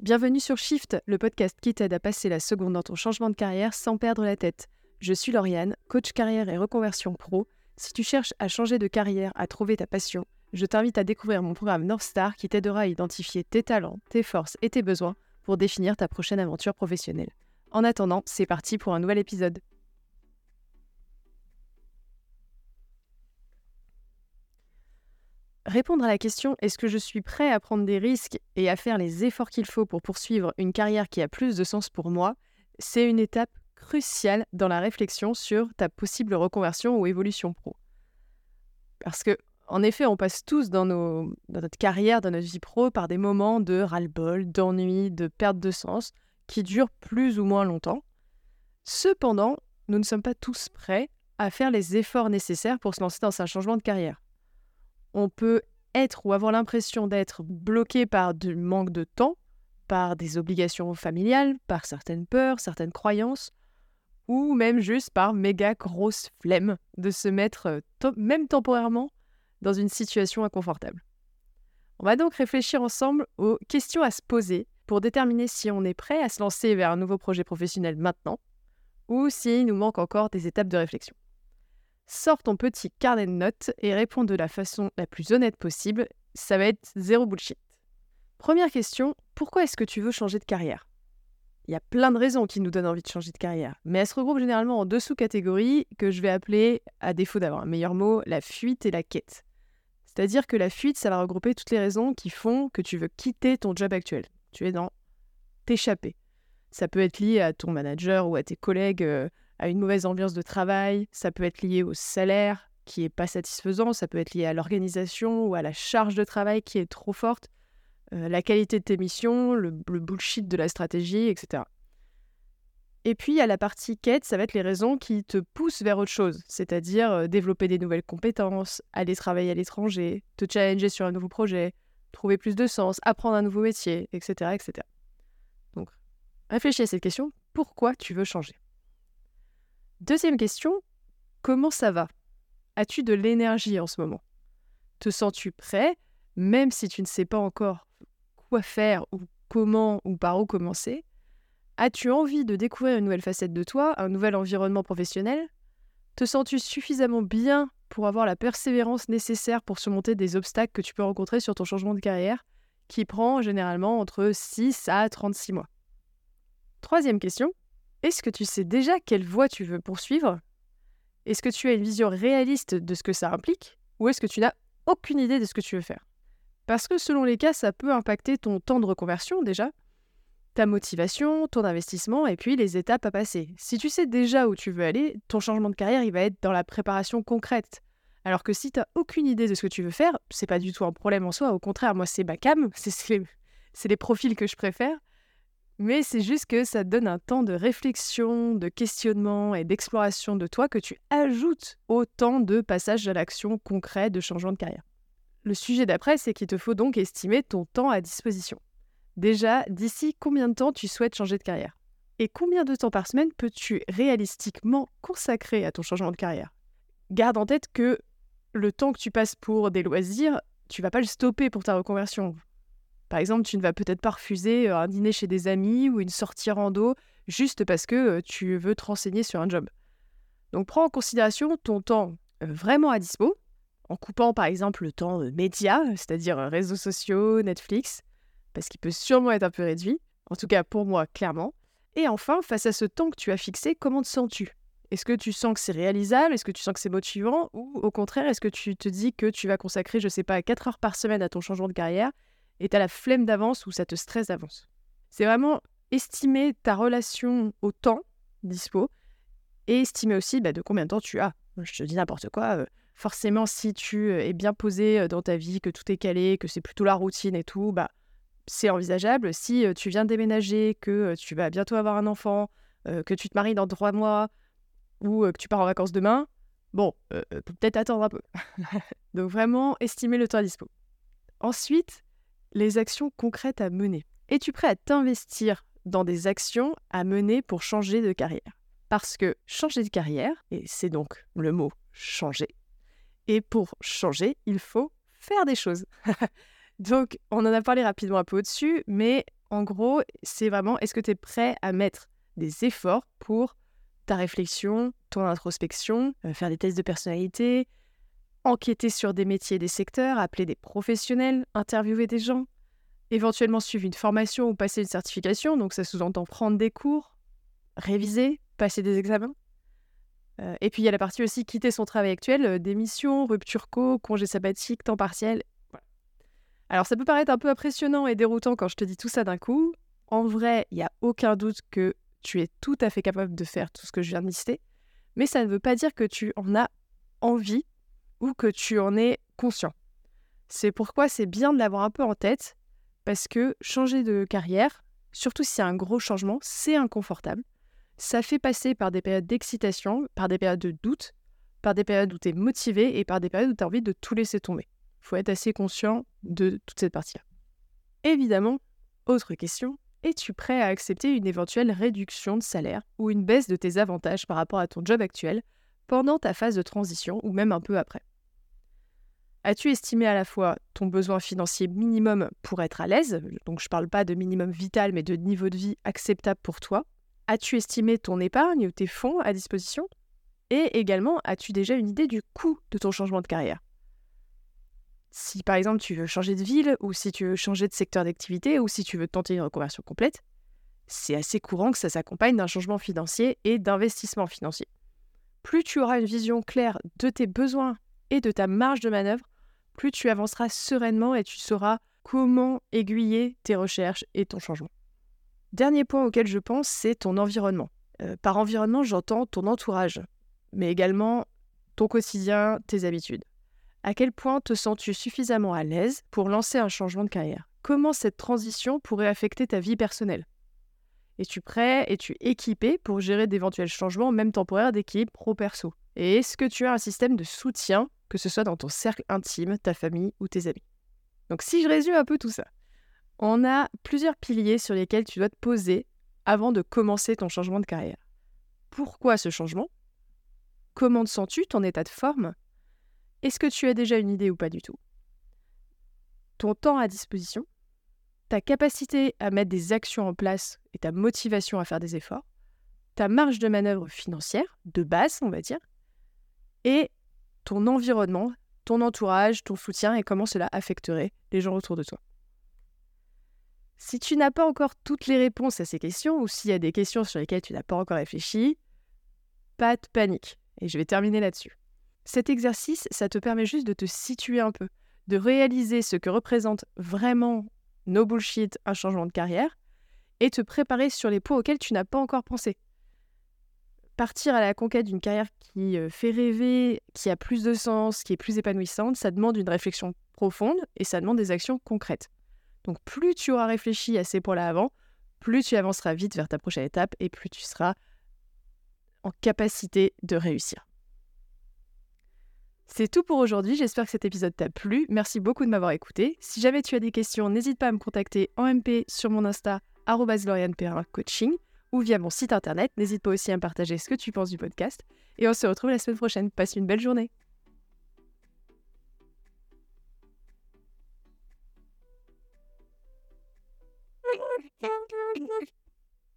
Bienvenue sur Shift, le podcast qui t'aide à passer la seconde dans ton changement de carrière sans perdre la tête. Je suis Lauriane, coach carrière et reconversion pro. Si tu cherches à changer de carrière, à trouver ta passion, je t'invite à découvrir mon programme North Star qui t'aidera à identifier tes talents, tes forces et tes besoins pour définir ta prochaine aventure professionnelle. En attendant, c'est parti pour un nouvel épisode. Répondre à la question est-ce que je suis prêt à prendre des risques et à faire les efforts qu'il faut pour poursuivre une carrière qui a plus de sens pour moi, c'est une étape cruciale dans la réflexion sur ta possible reconversion ou évolution pro. Parce que, en effet, on passe tous dans, notre carrière, dans notre vie pro, par des moments de ras-le-bol, d'ennui, de perte de sens, qui durent plus ou moins longtemps. Cependant, nous ne sommes pas tous prêts à faire les efforts nécessaires pour se lancer dans un changement de carrière on peut être ou avoir l'impression d'être bloqué par du manque de temps, par des obligations familiales, par certaines peurs, certaines croyances, ou même juste par méga grosse flemme de se mettre, euh, même temporairement, dans une situation inconfortable. On va donc réfléchir ensemble aux questions à se poser pour déterminer si on est prêt à se lancer vers un nouveau projet professionnel maintenant, ou s'il nous manque encore des étapes de réflexion. Sors ton petit carnet de notes et réponds de la façon la plus honnête possible. Ça va être zéro bullshit. Première question, pourquoi est-ce que tu veux changer de carrière? Il y a plein de raisons qui nous donnent envie de changer de carrière, mais elles se regroupent généralement en deux sous-catégories que je vais appeler, à défaut d'avoir un meilleur mot, la fuite et la quête. C'est-à-dire que la fuite, ça va regrouper toutes les raisons qui font que tu veux quitter ton job actuel. Tu es dans t'échapper. Ça peut être lié à ton manager ou à tes collègues euh, à une mauvaise ambiance de travail, ça peut être lié au salaire qui est pas satisfaisant, ça peut être lié à l'organisation ou à la charge de travail qui est trop forte, euh, la qualité de tes missions, le, bullshit de la stratégie, etc. Et puis, il y a la partie quête, ça va être les raisons qui te poussent vers autre chose, c'est-à-dire euh, développer des nouvelles compétences, aller travailler à l'étranger, te challenger sur un nouveau projet, trouver plus de sens, apprendre un nouveau métier, etc. etc. Donc, réfléchis à cette question, pourquoi tu veux changer? Deuxième question, comment ça va? As-tu de l'énergie en ce moment? Te sens-tu prêt, même si tu ne sais pas encore quoi faire ou comment ou par où commencer? As-tu envie de découvrir une nouvelle facette de toi, un nouvel environnement professionnel? Te sens-tu suffisamment bien pour avoir la persévérance nécessaire pour surmonter des obstacles que tu peux rencontrer sur ton changement de carrière, qui prend généralement entre 6 à 36 mois? Troisième question, est-ce que tu sais déjà quelle voie tu veux poursuivre? Est-ce que tu as une vision réaliste de ce que ça implique? Ou est-ce que tu n'as aucune idée de ce que tu veux faire? Parce que selon les cas, ça peut impacter ton temps de reconversion déjà, ta motivation, ton investissement et puis les étapes à passer. Si tu sais déjà où tu veux aller, ton changement de carrière, il va être dans la préparation concrète. Alors que si tu n'as aucune idée de ce que tu veux faire, c'est pas du tout un problème en soi, au contraire, moi c'est ma cam, c'est les profils que je préfère. Mais c'est juste que ça donne un temps de réflexion, de questionnement et d'exploration de toi que tu ajoutes au temps de passage à l'action concret de changement de carrière. Le sujet d'après, c'est qu'il te faut donc estimer ton temps à disposition. Déjà, d'ici combien de temps tu souhaites changer de carrière? Et combien de temps par semaine peux-tu réalistiquement consacrer à ton changement de carrière? Garde en tête que le temps que tu passes pour des loisirs, tu vas pas le stopper pour ta reconversion. Par exemple, tu ne vas peut-être pas refuser un dîner chez des amis ou une sortie rando juste parce que tu veux te renseigner sur un job. Donc prends en considération ton temps vraiment à dispo, en coupant par exemple le temps média, c'est-à-dire réseaux sociaux, Netflix, parce qu'il peut sûrement être un peu réduit, en tout cas pour moi clairement. Et enfin, face à ce temps que tu as fixé, comment te sens-tu? Est-ce que tu sens que c'est réalisable? Est-ce que tu sens que c'est motivant? Ou au contraire, est-ce que tu te dis que tu vas consacrer, je sais pas, 4 heures par semaine à ton changement de carrière et tu la flemme d'avance ou ça te stresse d'avance. C'est vraiment estimer ta relation au temps dispo et estimer aussi bah, de combien de temps tu as. Je te dis n'importe quoi. Euh, forcément, si tu euh, es bien posé euh, dans ta vie, que tout est calé, que c'est plutôt la routine et tout, bah, c'est envisageable. Si tu viens de déménager, que tu vas bientôt avoir un enfant, que tu te maries dans trois mois ou que tu pars en vacances demain, bon, peut-être attendre un peu. Donc vraiment, estimer le temps dispo. Ensuite, les actions concrètes à mener. Es-tu prêt à t'investir dans des actions à mener pour changer de carrière? Parce que changer de carrière, et c'est donc le mot changer, et pour changer, il faut faire des choses. donc, on en a parlé rapidement un peu au-dessus, mais En gros, c'est vraiment est-ce que tu es prêt à mettre des efforts pour ta réflexion, ton introspection, euh, faire des tests de personnalité, enquêter sur des métiers, des secteurs, appeler des professionnels, interviewer des gens, éventuellement suivre une formation ou passer une certification, donc ça sous-entend prendre des cours, réviser, passer des examens. Euh, et puis il y a la partie aussi quitter son travail actuel, euh, démission, rupture co, congé sabbatique, temps partiel. Alors ça peut paraître un peu impressionnant et déroutant quand je te dis tout ça d'un coup. En vrai, il n'y a aucun doute que tu es tout à fait capable de faire tout ce que je viens de lister, mais ça ne veut pas dire que tu en as envie ou que tu en es conscient. C'est pourquoi c'est bien de l'avoir un peu en tête, parce que changer de carrière, surtout si c'est un gros changement, c'est inconfortable. Ça fait passer par des périodes d'excitation, par des périodes de doute, par des périodes où tu es motivé et par des périodes où tu as envie de tout laisser tomber. Il faut être assez conscient de toute cette partie-là. Évidemment, autre question, es-tu prêt à accepter une éventuelle réduction de salaire ou une baisse de tes avantages par rapport à ton job actuel pendant ta phase de transition ou même un peu après. As-tu estimé à la fois ton besoin financier minimum pour être à l'aise, donc je ne parle pas de minimum vital mais de niveau de vie acceptable pour toi? As-tu estimé ton épargne ou tes fonds à disposition? Et également, as-tu déjà une idée du coût de ton changement de carrière? Si par exemple tu veux changer de ville ou si tu veux changer de secteur d'activité ou si tu veux tenter une reconversion complète, c'est assez courant que ça s'accompagne d'un changement financier et d'investissement financier plus tu auras une vision claire de tes besoins et de ta marge de manœuvre, plus tu avanceras sereinement et tu sauras comment aiguiller tes recherches et ton changement. Dernier point auquel je pense, c'est ton environnement. Euh, par environnement, j'entends ton entourage, mais également ton quotidien, tes habitudes. À quel point te sens-tu suffisamment à l'aise pour lancer un changement de carrière? Comment cette transition pourrait affecter ta vie personnelle? Es-tu prêt Es-tu équipé pour gérer d'éventuels changements, même temporaires, d'équipe pro-perso Et est-ce que tu as un système de soutien, que ce soit dans ton cercle intime, ta famille ou tes amis? Donc si je résume un peu tout ça, on a plusieurs piliers sur lesquels tu dois te poser avant de commencer ton changement de carrière. Pourquoi ce changement? Comment te sens-tu, ton état de forme? Est-ce que tu as déjà une idée ou pas du tout? Ton temps à disposition? Ta capacité à mettre des actions en place et ta motivation à faire des efforts, ta marge de manœuvre financière, de base, on va dire, et ton environnement, ton entourage, ton soutien et comment cela affecterait les gens autour de toi. Si tu n'as pas encore toutes les réponses à ces questions ou s'il y a des questions sur lesquelles tu n'as pas encore réfléchi, pas de panique. Et je vais terminer là-dessus. Cet exercice, ça te permet juste de te situer un peu, de réaliser ce que représente vraiment no bullshit, un changement de carrière, et te préparer sur les points auxquels tu n'as pas encore pensé. Partir à la conquête d'une carrière qui euh, fait rêver, qui a plus de sens, qui est plus épanouissante, ça demande une réflexion profonde et ça demande des actions concrètes. Donc plus tu auras réfléchi à ces points-là avant, plus tu avanceras vite vers ta prochaine étape et plus tu seras en capacité de réussir. C'est tout pour aujourd'hui, j'espère que cet épisode t'a plu. Merci beaucoup de m'avoir écouté. Si jamais tu as des questions, n'hésite pas à me contacter en MP sur mon Insta coaching ou via mon site internet. N'hésite pas aussi à me partager ce que tu penses du podcast. Et on se retrouve la semaine prochaine. Passe une belle journée.